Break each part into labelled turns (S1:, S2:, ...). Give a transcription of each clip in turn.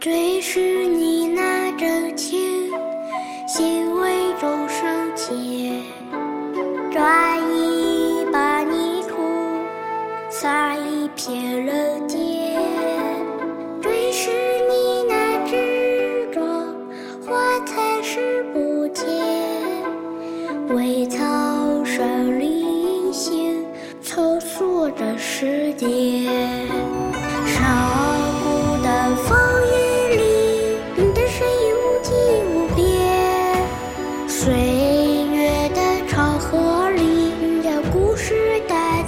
S1: 最是你拿着琴，心为众生解，抓一把泥土，撒一片人间。最是你那执着，花才是不见，为草生灵性，凑数着时间。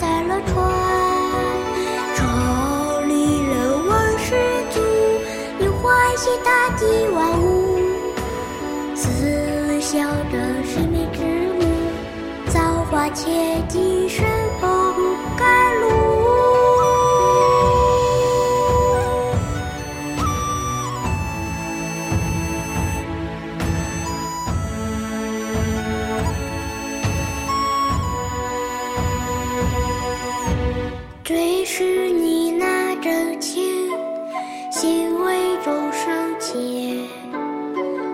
S1: 在了船。这里人文十足，你欢喜大地万物，思想着生命之母，造化千金身最是你那真情，心为众生解，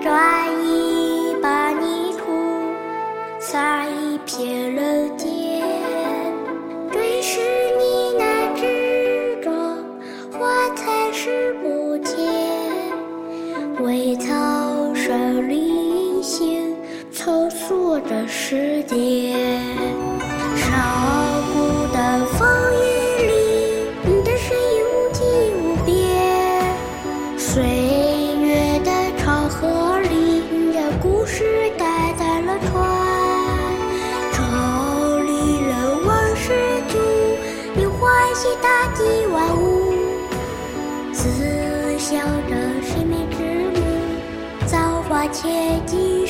S1: 抓一把泥土，撒一片人间。最是你那执着，花才是不见，为草生灵性，凑数着时间。将故事带在了船。这里人文十足，你欢喜大地万物，思想着生命之母，造化千机。